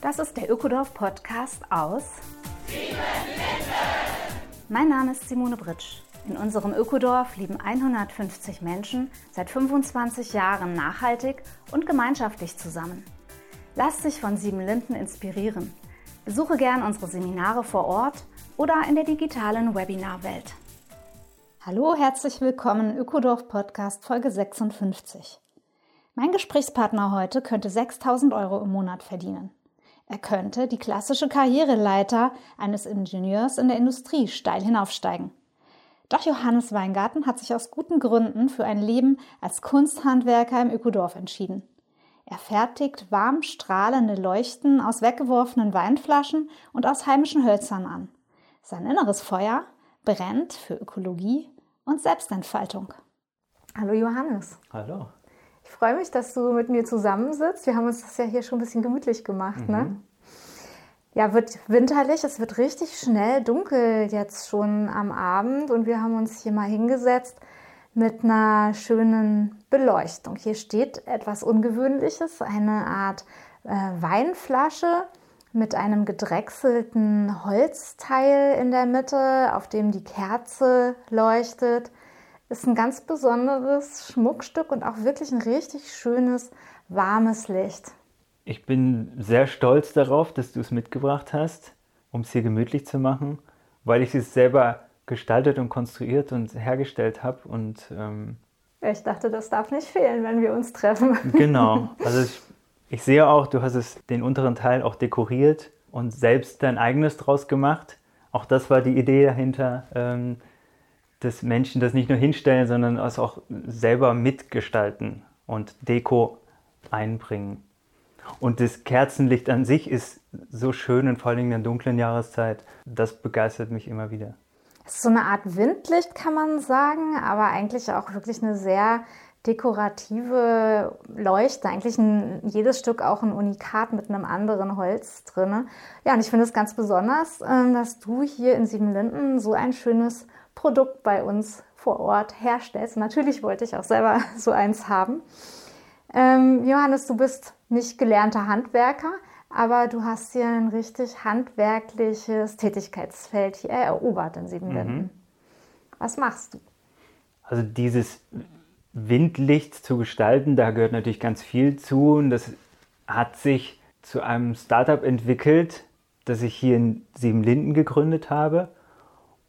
Das ist der Ökodorf Podcast aus Mein Name ist Simone Britsch. In unserem Ökodorf leben 150 Menschen seit 25 Jahren nachhaltig und gemeinschaftlich zusammen. Lass dich von Sieben Linden inspirieren. Besuche gern unsere Seminare vor Ort oder in der digitalen Webinarwelt. Hallo, herzlich willkommen Ökodorf Podcast Folge 56. Mein Gesprächspartner heute könnte 6000 Euro im Monat verdienen. Er könnte die klassische Karriereleiter eines Ingenieurs in der Industrie steil hinaufsteigen. Doch Johannes Weingarten hat sich aus guten Gründen für ein Leben als Kunsthandwerker im Ökodorf entschieden. Er fertigt warm strahlende Leuchten aus weggeworfenen Weinflaschen und aus heimischen Hölzern an. Sein inneres Feuer brennt für Ökologie und Selbstentfaltung. Hallo Johannes. Hallo. Ich freue mich, dass du mit mir zusammensitzt. Wir haben uns das ja hier schon ein bisschen gemütlich gemacht, ne? mhm. ne? Ja, wird winterlich, es wird richtig schnell dunkel jetzt schon am Abend und wir haben uns hier mal hingesetzt mit einer schönen Beleuchtung. Hier steht etwas Ungewöhnliches, eine Art äh, Weinflasche mit einem gedrechselten Holzteil in der Mitte, auf dem die Kerze leuchtet. Ist ein ganz besonderes Schmuckstück und auch wirklich ein richtig schönes, warmes Licht. Ich bin sehr stolz darauf, dass du es mitgebracht hast, um es hier gemütlich zu machen, weil ich es selber gestaltet und konstruiert und hergestellt habe. Und ähm, ich dachte, das darf nicht fehlen, wenn wir uns treffen. Genau. Also ich, ich sehe auch, du hast es den unteren Teil auch dekoriert und selbst dein eigenes draus gemacht. Auch das war die Idee dahinter, ähm, dass Menschen das nicht nur hinstellen, sondern es auch selber mitgestalten und Deko einbringen. Und das Kerzenlicht an sich ist so schön und vor allem in der dunklen Jahreszeit. Das begeistert mich immer wieder. Es ist so eine Art Windlicht, kann man sagen, aber eigentlich auch wirklich eine sehr dekorative Leuchte. Eigentlich ein, jedes Stück auch ein Unikat mit einem anderen Holz drin. Ja, und ich finde es ganz besonders, ähm, dass du hier in Siebenlinden so ein schönes Produkt bei uns vor Ort herstellst. Natürlich wollte ich auch selber so eins haben. Ähm, Johannes, du bist nicht gelernter Handwerker, aber du hast hier ein richtig handwerkliches Tätigkeitsfeld hier erobert in Siebenlinden. Mhm. Was machst du? Also dieses Windlicht zu gestalten, da gehört natürlich ganz viel zu und das hat sich zu einem Startup entwickelt, das ich hier in Siebenlinden gegründet habe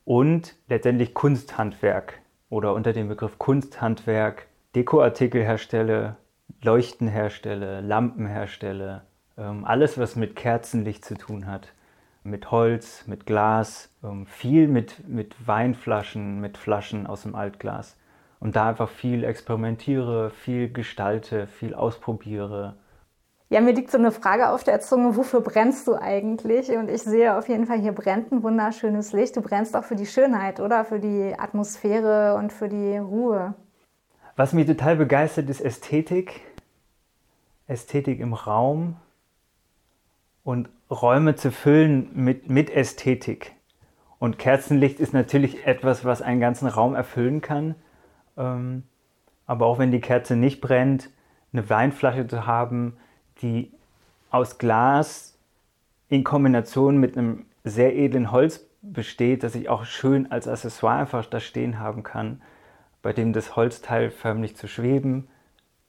und letztendlich Kunsthandwerk oder unter dem Begriff Kunsthandwerk Dekoartikel herstelle, Leuchten herstelle, Lampen herstelle, ähm, alles was mit Kerzenlicht zu tun hat, mit Holz, mit Glas, ähm, viel mit, mit Weinflaschen, mit Flaschen aus dem Altglas. Und da einfach viel experimentiere, viel gestalte, viel ausprobiere ja, mir liegt so eine Frage auf der Zunge, wofür brennst du eigentlich? Und ich sehe auf jeden Fall, hier brennt ein wunderschönes Licht. Du brennst auch für die Schönheit, oder? Für die Atmosphäre und für die Ruhe. Was mich total begeistert, ist Ästhetik. Ästhetik im Raum und Räume zu füllen mit, mit Ästhetik. Und Kerzenlicht ist natürlich etwas, was einen ganzen Raum erfüllen kann. Ähm, aber auch wenn die Kerze nicht brennt, eine Weinflasche zu haben, die aus Glas in Kombination mit einem sehr edlen Holz besteht, das ich auch schön als Accessoire einfach da stehen haben kann, bei dem das Holzteil förmlich zu schweben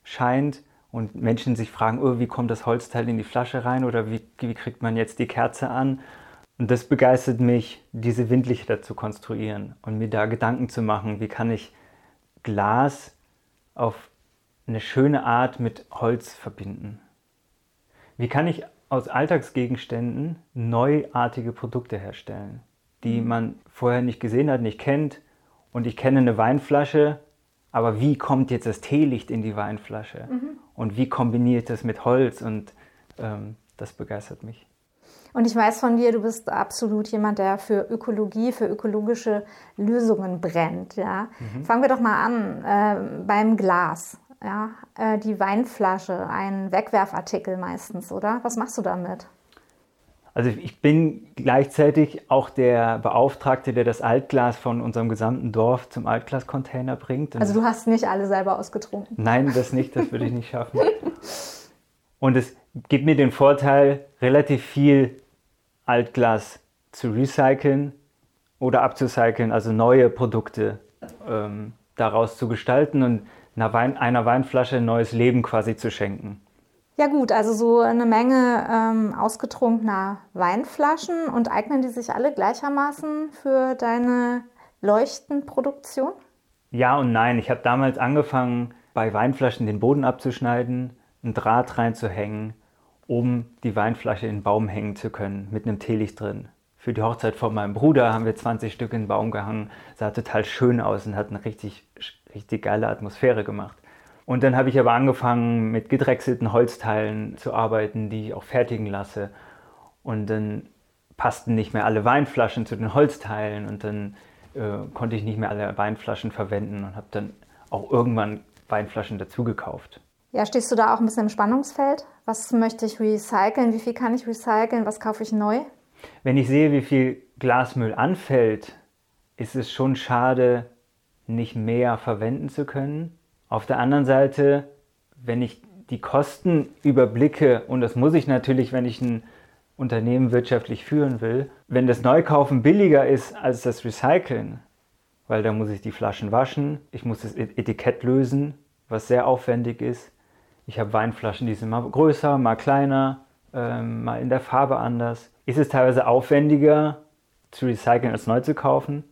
scheint und Menschen sich fragen, oh, wie kommt das Holzteil in die Flasche rein oder wie, wie kriegt man jetzt die Kerze an? Und das begeistert mich, diese Windlichter zu konstruieren und mir da Gedanken zu machen, wie kann ich Glas auf eine schöne Art mit Holz verbinden. Wie kann ich aus Alltagsgegenständen neuartige Produkte herstellen, die mhm. man vorher nicht gesehen hat, nicht kennt? Und ich kenne eine Weinflasche, aber wie kommt jetzt das Teelicht in die Weinflasche? Mhm. Und wie kombiniert das mit Holz? Und ähm, das begeistert mich. Und ich weiß von dir, du bist absolut jemand, der für Ökologie, für ökologische Lösungen brennt. Ja? Mhm. Fangen wir doch mal an äh, beim Glas ja, äh, die Weinflasche, ein Wegwerfartikel meistens, oder? Was machst du damit? Also ich bin gleichzeitig auch der Beauftragte, der das Altglas von unserem gesamten Dorf zum Altglascontainer bringt. also du hast nicht alle selber ausgetrunken? Nein, das nicht, das würde ich nicht schaffen. Und es gibt mir den Vorteil, relativ viel Altglas zu recyceln oder abzucyceln, also neue Produkte ähm, daraus zu gestalten und einer, Wein, einer Weinflasche ein neues Leben quasi zu schenken. Ja gut, also so eine Menge ähm, ausgetrunkener Weinflaschen und eignen die sich alle gleichermaßen für deine Leuchtenproduktion? Ja und nein. Ich habe damals angefangen, bei Weinflaschen den Boden abzuschneiden, ein Draht reinzuhängen, um die Weinflasche in den Baum hängen zu können, mit einem Teelicht drin. Für die Hochzeit von meinem Bruder haben wir 20 Stück in den Baum gehangen. Sah total schön aus und hat eine richtig, richtig geile Atmosphäre gemacht. Und dann habe ich aber angefangen, mit gedrechselten Holzteilen zu arbeiten, die ich auch fertigen lasse. Und dann passten nicht mehr alle Weinflaschen zu den Holzteilen und dann äh, konnte ich nicht mehr alle Weinflaschen verwenden und habe dann auch irgendwann Weinflaschen dazu gekauft. Ja, stehst du da auch ein bisschen im Spannungsfeld? Was möchte ich recyceln? Wie viel kann ich recyceln? Was kaufe ich neu? Wenn ich sehe, wie viel Glasmüll anfällt, ist es schon schade, nicht mehr verwenden zu können. Auf der anderen Seite, wenn ich die Kosten überblicke, und das muss ich natürlich, wenn ich ein Unternehmen wirtschaftlich führen will, wenn das Neukaufen billiger ist als das Recyceln, weil da muss ich die Flaschen waschen, ich muss das Etikett lösen, was sehr aufwendig ist. Ich habe Weinflaschen, die sind mal größer, mal kleiner, ähm, mal in der Farbe anders. Ist es teilweise aufwendiger zu recyceln als neu zu kaufen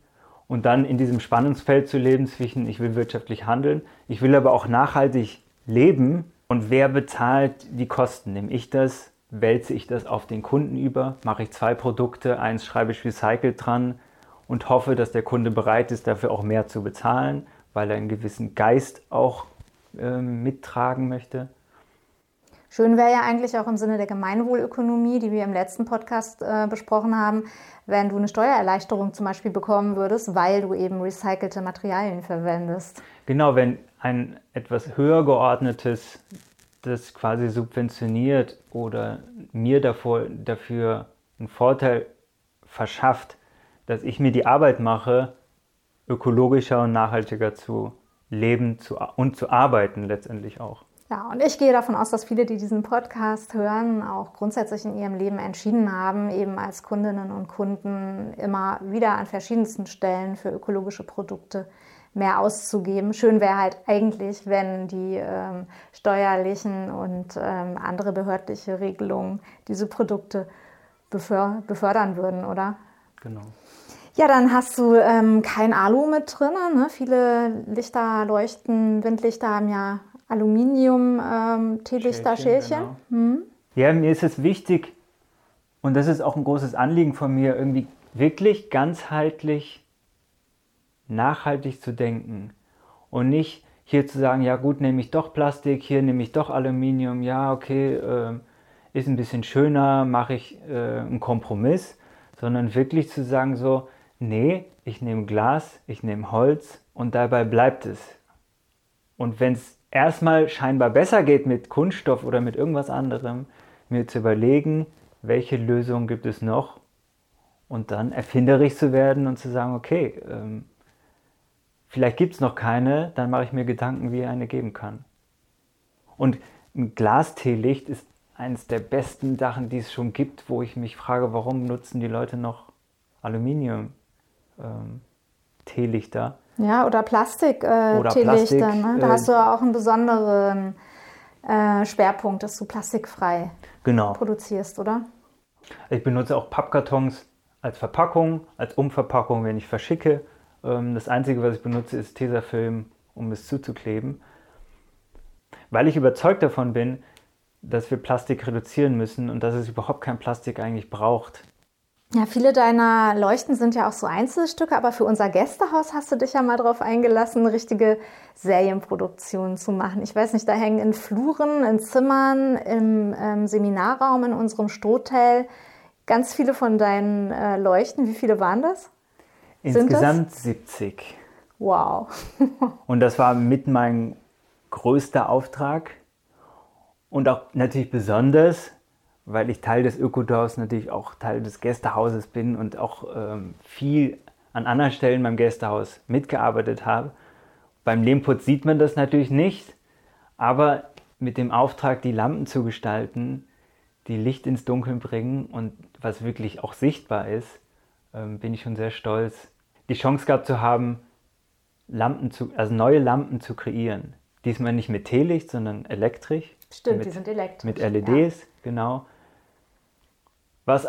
und dann in diesem Spannungsfeld zu leben zwischen ich will wirtschaftlich handeln, ich will aber auch nachhaltig leben und wer bezahlt die Kosten? Nehme ich das? Wälze ich das auf den Kunden über? Mache ich zwei Produkte, eins schreibe ich recycelt dran und hoffe, dass der Kunde bereit ist, dafür auch mehr zu bezahlen, weil er einen gewissen Geist auch äh, mittragen möchte? Schön wäre ja eigentlich auch im Sinne der Gemeinwohlökonomie, die wir im letzten Podcast äh, besprochen haben, wenn du eine Steuererleichterung zum Beispiel bekommen würdest, weil du eben recycelte Materialien verwendest. Genau, wenn ein etwas höher geordnetes das quasi subventioniert oder mir davor, dafür einen Vorteil verschafft, dass ich mir die Arbeit mache, ökologischer und nachhaltiger zu leben zu, und zu arbeiten letztendlich auch. Ja, und ich gehe davon aus, dass viele, die diesen Podcast hören, auch grundsätzlich in ihrem Leben entschieden haben, eben als Kundinnen und Kunden immer wieder an verschiedensten Stellen für ökologische Produkte mehr auszugeben. Schön wäre halt eigentlich, wenn die ähm, steuerlichen und ähm, andere behördliche Regelungen diese Produkte beför befördern würden, oder? Genau. Ja, dann hast du ähm, kein Alu mit drin. Ne? Viele Lichter leuchten, Windlichter haben ja Aluminium, ähm, Teelichter, Schälchen. Genau. Hm. Ja, mir ist es wichtig, und das ist auch ein großes Anliegen von mir, irgendwie wirklich ganzheitlich nachhaltig zu denken und nicht hier zu sagen, ja gut, nehme ich doch Plastik, hier nehme ich doch Aluminium, ja okay, äh, ist ein bisschen schöner, mache ich äh, einen Kompromiss, sondern wirklich zu sagen so, nee, ich nehme Glas, ich nehme Holz und dabei bleibt es. Und wenn es erstmal scheinbar besser geht mit Kunststoff oder mit irgendwas anderem, mir zu überlegen, welche Lösung gibt es noch und dann erfinderisch zu werden und zu sagen, okay, ähm, vielleicht gibt es noch keine, dann mache ich mir Gedanken, wie eine geben kann. Und ein Glasteelicht ist eines der besten Sachen, die es schon gibt, wo ich mich frage, warum nutzen die Leute noch Aluminium ähm? Ja, oder Plastik-Teelichter. Äh, ne? Da äh, hast du auch einen besonderen äh, Schwerpunkt, dass du plastikfrei genau. produzierst, oder? Ich benutze auch Pappkartons als Verpackung, als Umverpackung, wenn ich verschicke. Ähm, das Einzige, was ich benutze, ist Tesafilm, um es zuzukleben. Weil ich überzeugt davon bin, dass wir Plastik reduzieren müssen und dass es überhaupt kein Plastik eigentlich braucht. Ja, viele deiner Leuchten sind ja auch so Einzelstücke, aber für unser Gästehaus hast du dich ja mal darauf eingelassen, richtige Serienproduktionen zu machen. Ich weiß nicht, da hängen in Fluren, in Zimmern, im ähm, Seminarraum, in unserem Strohtel ganz viele von deinen äh, Leuchten. Wie viele waren das? Insgesamt das? 70. Wow. Und das war mit mein größter Auftrag und auch natürlich besonders, weil ich Teil des Ökodorfs natürlich auch Teil des Gästehauses bin und auch ähm, viel an anderen Stellen beim Gästehaus mitgearbeitet habe. Beim Lehmputz sieht man das natürlich nicht, aber mit dem Auftrag, die Lampen zu gestalten, die Licht ins Dunkeln bringen und was wirklich auch sichtbar ist, ähm, bin ich schon sehr stolz, die Chance gehabt zu haben, Lampen zu, also neue Lampen zu kreieren. Diesmal nicht mit Teelicht, sondern elektrisch. Stimmt, mit, die sind elektrisch. Mit LEDs, ja. genau. Was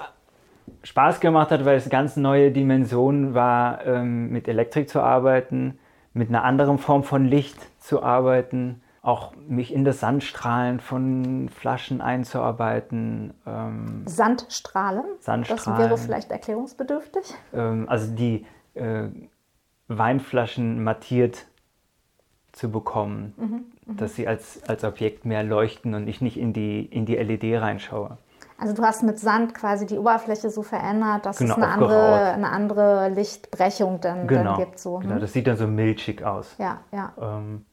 Spaß gemacht hat, weil es eine ganz neue Dimension war, ähm, mit Elektrik zu arbeiten, mit einer anderen Form von Licht zu arbeiten, auch mich in das Sandstrahlen von Flaschen einzuarbeiten. Ähm, Sandstrahlen? Sandstrahlen. Das wäre vielleicht erklärungsbedürftig. Ähm, also die äh, Weinflaschen mattiert zu bekommen, mhm, dass sie als, als Objekt mehr leuchten und ich nicht in die, in die LED reinschaue. Also du hast mit Sand quasi die Oberfläche so verändert, dass genau, es eine andere, eine andere Lichtbrechung dann, genau, dann gibt. So. Genau, hm? das sieht dann so milchig aus. Ja, ja. Ähm,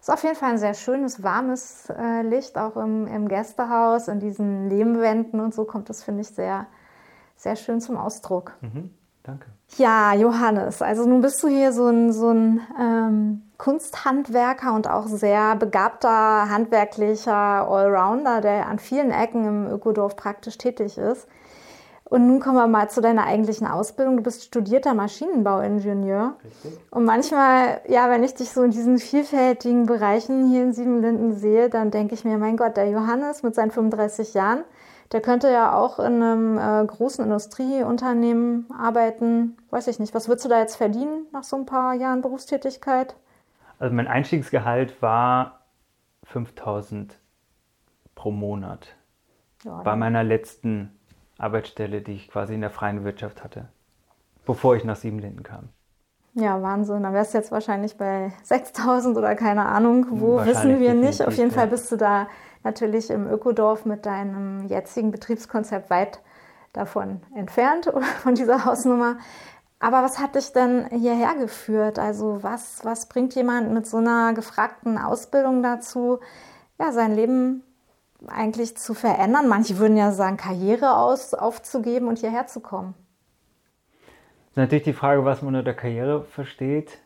ist auf jeden Fall ein sehr schönes, warmes äh, Licht, auch im, im Gästehaus, in diesen Lehmwänden und so kommt das, finde ich, sehr, sehr schön zum Ausdruck. Mhm, danke. Ja, Johannes, also nun bist du hier so ein, so ein ähm, Kunsthandwerker und auch sehr begabter, handwerklicher Allrounder, der an vielen Ecken im Ökodorf praktisch tätig ist. Und nun kommen wir mal zu deiner eigentlichen Ausbildung. Du bist studierter Maschinenbauingenieur. Richtig. Und manchmal, ja, wenn ich dich so in diesen vielfältigen Bereichen hier in Siebenlinden sehe, dann denke ich mir, mein Gott, der Johannes mit seinen 35 Jahren, der könnte ja auch in einem äh, großen Industrieunternehmen arbeiten. Weiß ich nicht. Was würdest du da jetzt verdienen nach so ein paar Jahren Berufstätigkeit? Also mein Einstiegsgehalt war 5000 pro Monat. Ja, bei meiner letzten Arbeitsstelle, die ich quasi in der freien Wirtschaft hatte, bevor ich nach Siebenlinden kam. Ja, Wahnsinn. Dann wärst du jetzt wahrscheinlich bei 6000 oder keine Ahnung, wo wissen wir nicht. Auf jeden Fall bist du da natürlich im Ökodorf mit deinem jetzigen Betriebskonzept weit davon entfernt von dieser Hausnummer. Aber was hat dich denn hierher geführt? Also was, was bringt jemand mit so einer gefragten Ausbildung dazu, ja, sein Leben eigentlich zu verändern? Manche würden ja sagen, Karriere aus, aufzugeben und hierher zu kommen. Das ist natürlich die Frage, was man unter Karriere versteht.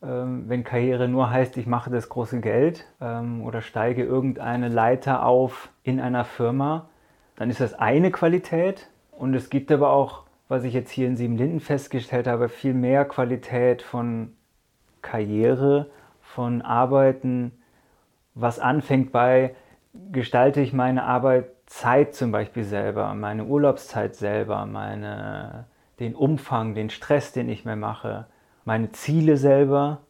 Ähm, wenn Karriere nur heißt, ich mache das große Geld ähm, oder steige irgendeine Leiter auf in einer Firma, dann ist das eine Qualität. Und es gibt aber auch was ich jetzt hier in Siebenlinden festgestellt habe, viel mehr Qualität von Karriere, von Arbeiten, was anfängt bei, gestalte ich meine Arbeitszeit zum Beispiel selber, meine Urlaubszeit selber, meine, den Umfang, den Stress, den ich mir mache, meine Ziele selber,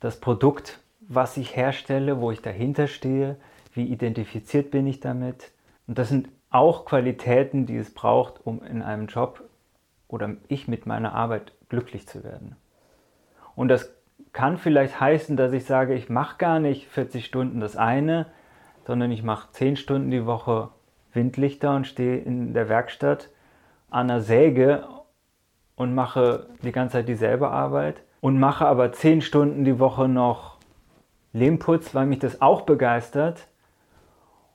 das Produkt, was ich herstelle, wo ich dahinter stehe, wie identifiziert bin ich damit. Und das sind auch Qualitäten, die es braucht, um in einem Job oder ich mit meiner Arbeit glücklich zu werden. Und das kann vielleicht heißen, dass ich sage, ich mache gar nicht 40 Stunden das eine, sondern ich mache 10 Stunden die Woche Windlichter und stehe in der Werkstatt an der Säge und mache die ganze Zeit dieselbe Arbeit und mache aber 10 Stunden die Woche noch Lehmputz, weil mich das auch begeistert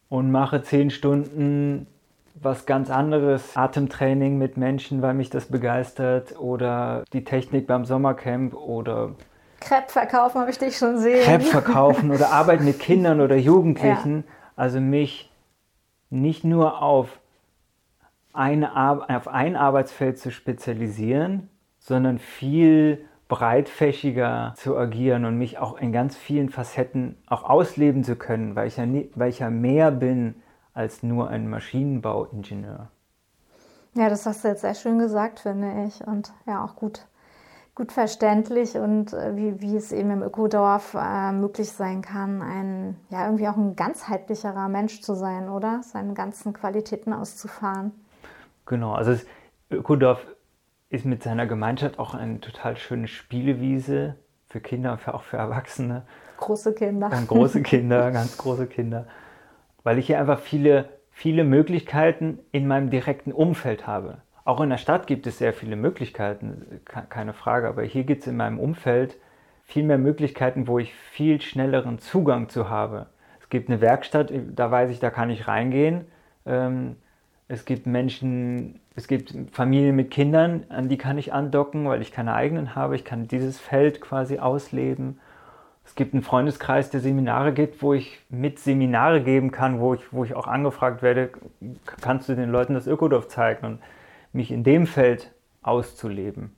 und mache 10 Stunden was ganz anderes, Atemtraining mit Menschen, weil mich das begeistert oder die Technik beim Sommercamp oder Crepe verkaufen habe ich dich schon sehen. Crepe verkaufen oder Arbeit mit Kindern oder Jugendlichen. Ja. Also mich nicht nur auf, eine, auf ein Arbeitsfeld zu spezialisieren, sondern viel breitfächiger zu agieren und mich auch in ganz vielen Facetten auch ausleben zu können, weil ich ja, nie, weil ich ja mehr bin als nur ein Maschinenbauingenieur. Ja, das hast du jetzt sehr schön gesagt, finde ich. Und ja, auch gut, gut verständlich und äh, wie, wie es eben im Ökodorf äh, möglich sein kann, ein, ja, irgendwie auch ein ganzheitlicherer Mensch zu sein, oder? Seine ganzen Qualitäten auszufahren. Genau, also das Ökodorf ist mit seiner Gemeinschaft auch eine total schöne Spielewiese für Kinder und auch für Erwachsene. Große Kinder. Ganz große Kinder, ganz große Kinder weil ich hier einfach viele, viele Möglichkeiten in meinem direkten Umfeld habe. Auch in der Stadt gibt es sehr viele Möglichkeiten, keine Frage, aber hier gibt es in meinem Umfeld viel mehr Möglichkeiten, wo ich viel schnelleren Zugang zu habe. Es gibt eine Werkstatt, da weiß ich, da kann ich reingehen. Ähm, es gibt Menschen, es gibt Familien mit Kindern, an die kann ich andocken, weil ich keine eigenen habe. Ich kann dieses Feld quasi ausleben. Es gibt einen Freundeskreis, der Seminare gibt, wo ich mit Seminare geben kann, wo ich, wo ich auch angefragt werde, kannst du den Leuten das Ökodorf zeigen und mich in dem Feld auszuleben.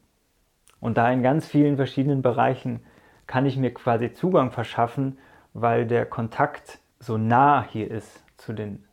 Und da in ganz vielen verschiedenen Bereichen kann ich mir quasi Zugang verschaffen, weil der Kontakt so nah hier ist zu den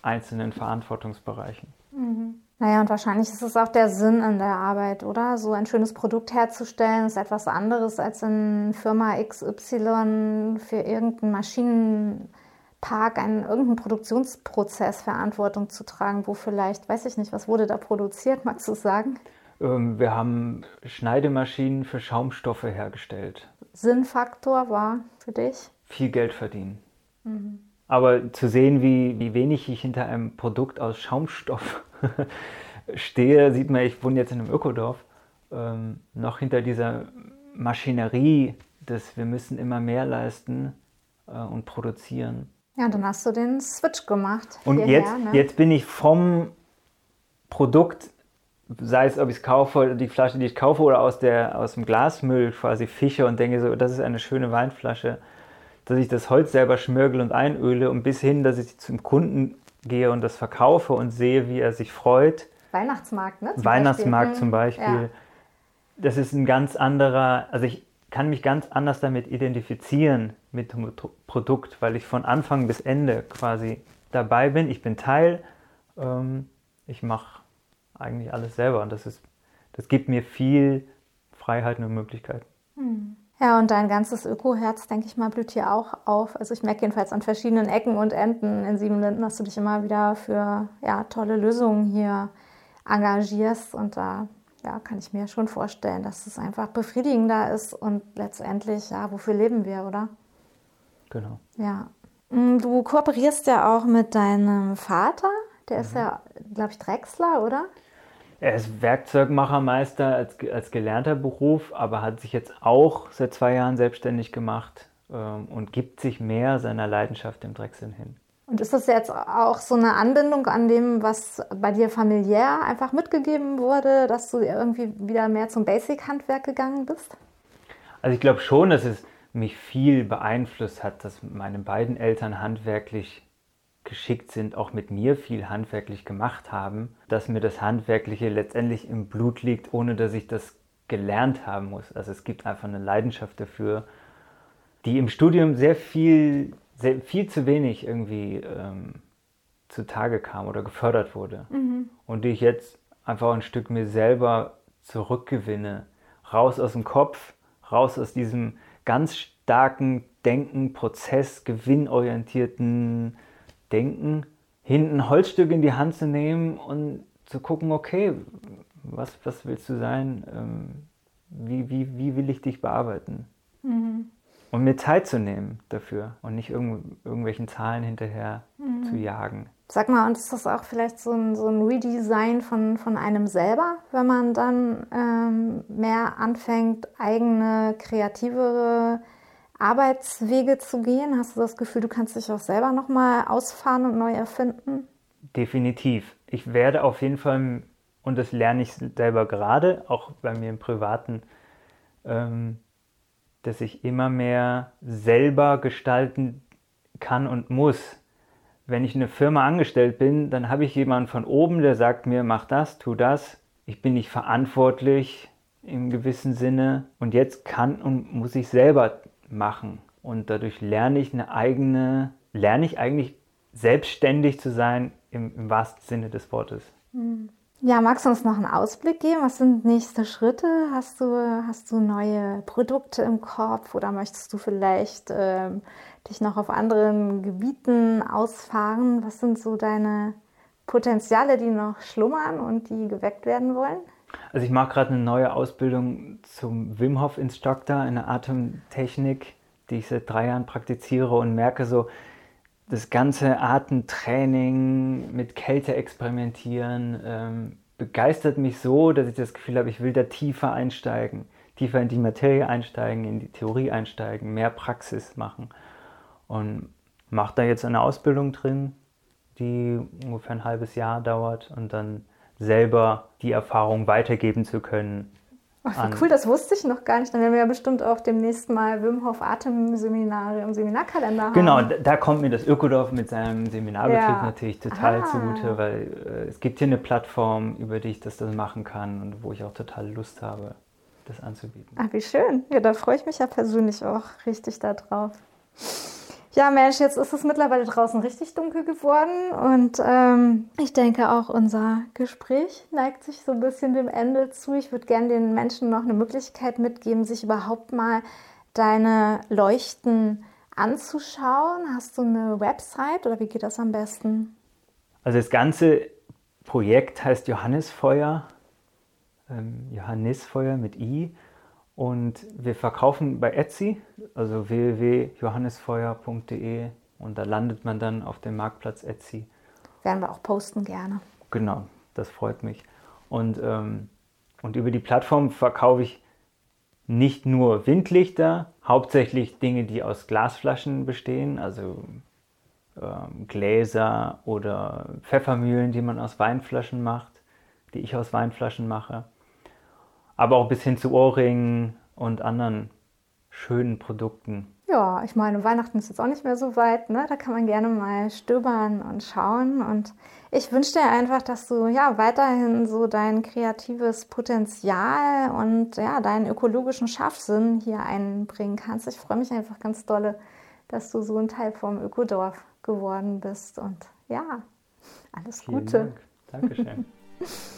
einzelnen Verantwortungsbereichen. Mhm. Naja, und wahrscheinlich ist es auch der Sinn in der Arbeit, oder? So ein schönes Produkt herzustellen ist etwas anderes, als in Firma XY für irgendeinen Maschinenpark, einen irgendeinen Produktionsprozess Verantwortung zu tragen, wo vielleicht, weiß ich nicht, was wurde da produziert, magst du sagen? Ähm, wir haben Schneidemaschinen für Schaumstoffe hergestellt. Sinnfaktor war für dich? Viel Geld verdienen. Mhm. Aber zu sehen, wie, wie wenig ich hinter einem Produkt aus Schaumstoff stehe, sieht man, ich wohne jetzt in einem Ökodorf, ähm, noch hinter dieser Maschinerie, dass wir müssen immer mehr leisten äh, und produzieren. Ja, dann hast du den Switch gemacht. Und hierher, jetzt, ne? jetzt bin ich vom Produkt, sei es, ob ich es kaufe, die Flasche, die ich kaufe, oder aus, der, aus dem Glasmüll quasi fische und denke so, das ist eine schöne Weinflasche dass ich das Holz selber schmirgel und einöle und bis hin, dass ich zum Kunden gehe und das verkaufe und sehe, wie er sich freut. Weihnachtsmarkt, ne? Zum Weihnachtsmarkt Beispiel. zum Beispiel. Ja. Das ist ein ganz anderer, also ich kann mich ganz anders damit identifizieren mit dem Produkt, weil ich von Anfang bis Ende quasi dabei bin. Ich bin Teil. Ähm, ich mache eigentlich alles selber und das ist, das gibt mir viel Freiheiten und Möglichkeiten. Hm. Ja, und dein ganzes Öko-Herz, denke ich mal, blüht hier auch auf. Also ich merke jedenfalls an verschiedenen Ecken und Enden in Siebenlinden, dass du dich immer wieder für ja, tolle Lösungen hier engagierst. Und da ja, kann ich mir schon vorstellen, dass es einfach befriedigender ist und letztendlich, ja, wofür leben wir, oder? Genau. Ja. Mm, du kooperierst ja auch mit deinem Vater, der mhm. ist ja, glaube ich, Drechsler, oder? Er ist Werkzeugmachermeister als, als gelernter Beruf, aber hat sich jetzt auch seit zwei Jahren selbstständig gemacht ähm, und gibt sich mehr seiner Leidenschaft im Drechseln hin. Und ist das jetzt auch so eine Anbindung an dem, was bei dir familiär einfach mitgegeben wurde, dass du irgendwie wieder mehr zum Basic-Handwerk gegangen bist? Also ich glaube schon, dass es mich viel beeinflusst hat, dass meine beiden Eltern handwerklich geschickt sind, auch mit mir viel handwerklich gemacht haben, dass mir das Handwerkliche letztendlich im Blut liegt, ohne dass ich das gelernt haben muss. Also es gibt einfach eine Leidenschaft dafür, die im Studium sehr viel, sehr, viel zu wenig irgendwie ähm, zutage kam oder gefördert wurde. Mhm. Und die ich jetzt einfach ein Stück mir selber zurückgewinne. Raus aus dem Kopf, raus aus diesem ganz starken Denken, Prozess, gewinnorientierten denken, hinten ein Holzstück in die Hand zu nehmen und zu gucken, okay, was, was willst du sein? Ähm, wie, wie, wie will ich dich bearbeiten? Mhm. Und mir Zeit zu nehmen dafür und nicht irgendw irgendwelchen Zahlen hinterher mhm. zu jagen. Sag mal, und ist das auch vielleicht so ein, so ein Redesign von, von einem selber, wenn man dann ähm, mehr anfängt, eigene, kreativere Arbeitswege zu gehen? Hast du das Gefühl, du kannst dich auch selber nochmal ausfahren und neu erfinden? Definitiv. Ich werde auf jeden Fall, und das lerne ich selber gerade, auch bei mir im Privaten, ähm, dass ich immer mehr selber gestalten kann und muss. Wenn ich in einer Firma angestellt bin, dann habe ich jemanden von oben, der sagt mir, mach das, tu das. Ich bin nicht verantwortlich im gewissen Sinne. Und jetzt kann und muss ich selber machen. Und dadurch lerne ich eine eigene, lerne ich eigentlich selbstständig zu sein im, im wahrsten Sinne des Wortes. Hm. Ja, magst du uns noch einen Ausblick geben? Was sind nächste Schritte? Hast du, hast du neue Produkte im Kopf oder möchtest du vielleicht äh, dich noch auf anderen Gebieten ausfahren? Was sind so deine Potenziale, die noch schlummern und die geweckt werden wollen? Also ich mache gerade eine neue Ausbildung zum Wim Hof Instructor in der Atemtechnik, die ich seit drei Jahren praktiziere und merke so, das ganze Atemtraining mit Kälte experimentieren ähm, begeistert mich so, dass ich das Gefühl habe, ich will da tiefer einsteigen, tiefer in die Materie einsteigen, in die Theorie einsteigen, mehr Praxis machen. Und mache da jetzt eine Ausbildung drin, die ungefähr ein halbes Jahr dauert und dann selber die Erfahrung weitergeben zu können Oh, wie cool, das wusste ich noch gar nicht. Dann werden wir ja bestimmt auch demnächst mal Wim Hof Atemseminare im Seminarkalender haben. Genau, da kommt mir das Ökodorf mit seinem Seminarbetrieb ja. natürlich total ah. zugute, weil äh, es gibt hier eine Plattform, über die ich das dann machen kann und wo ich auch total Lust habe, das anzubieten. Ach, wie schön. Ja, da freue ich mich ja persönlich auch richtig darauf. Ja, Mensch, jetzt ist es mittlerweile draußen richtig dunkel geworden und ähm, ich denke auch unser Gespräch neigt sich so ein bisschen dem Ende zu. Ich würde gerne den Menschen noch eine Möglichkeit mitgeben, sich überhaupt mal deine Leuchten anzuschauen. Hast du eine Website oder wie geht das am besten? Also das ganze Projekt heißt Johannesfeuer, ähm, Johannesfeuer mit I. Und wir verkaufen bei Etsy, also www.johannesfeuer.de und da landet man dann auf dem Marktplatz Etsy. Werden wir auch posten gerne. Genau, das freut mich. Und, ähm, und über die Plattform verkaufe ich nicht nur Windlichter, hauptsächlich Dinge, die aus Glasflaschen bestehen, also ähm, Gläser oder Pfeffermühlen, die man aus Weinflaschen macht, die ich aus Weinflaschen mache aber auch bis hin zu Ohrringen und anderen schönen Produkten. Ja, ich meine, Weihnachten ist jetzt auch nicht mehr so weit, ne? Da kann man gerne mal stöbern und schauen. Und ich wünsche dir einfach, dass du ja weiterhin so dein kreatives Potenzial und ja, deinen ökologischen Scharfsinn hier einbringen kannst. Ich freue mich einfach ganz dolle, dass du so ein Teil vom Ökodorf geworden bist. Und ja, alles Vielen Gute. Dank. Dankeschön.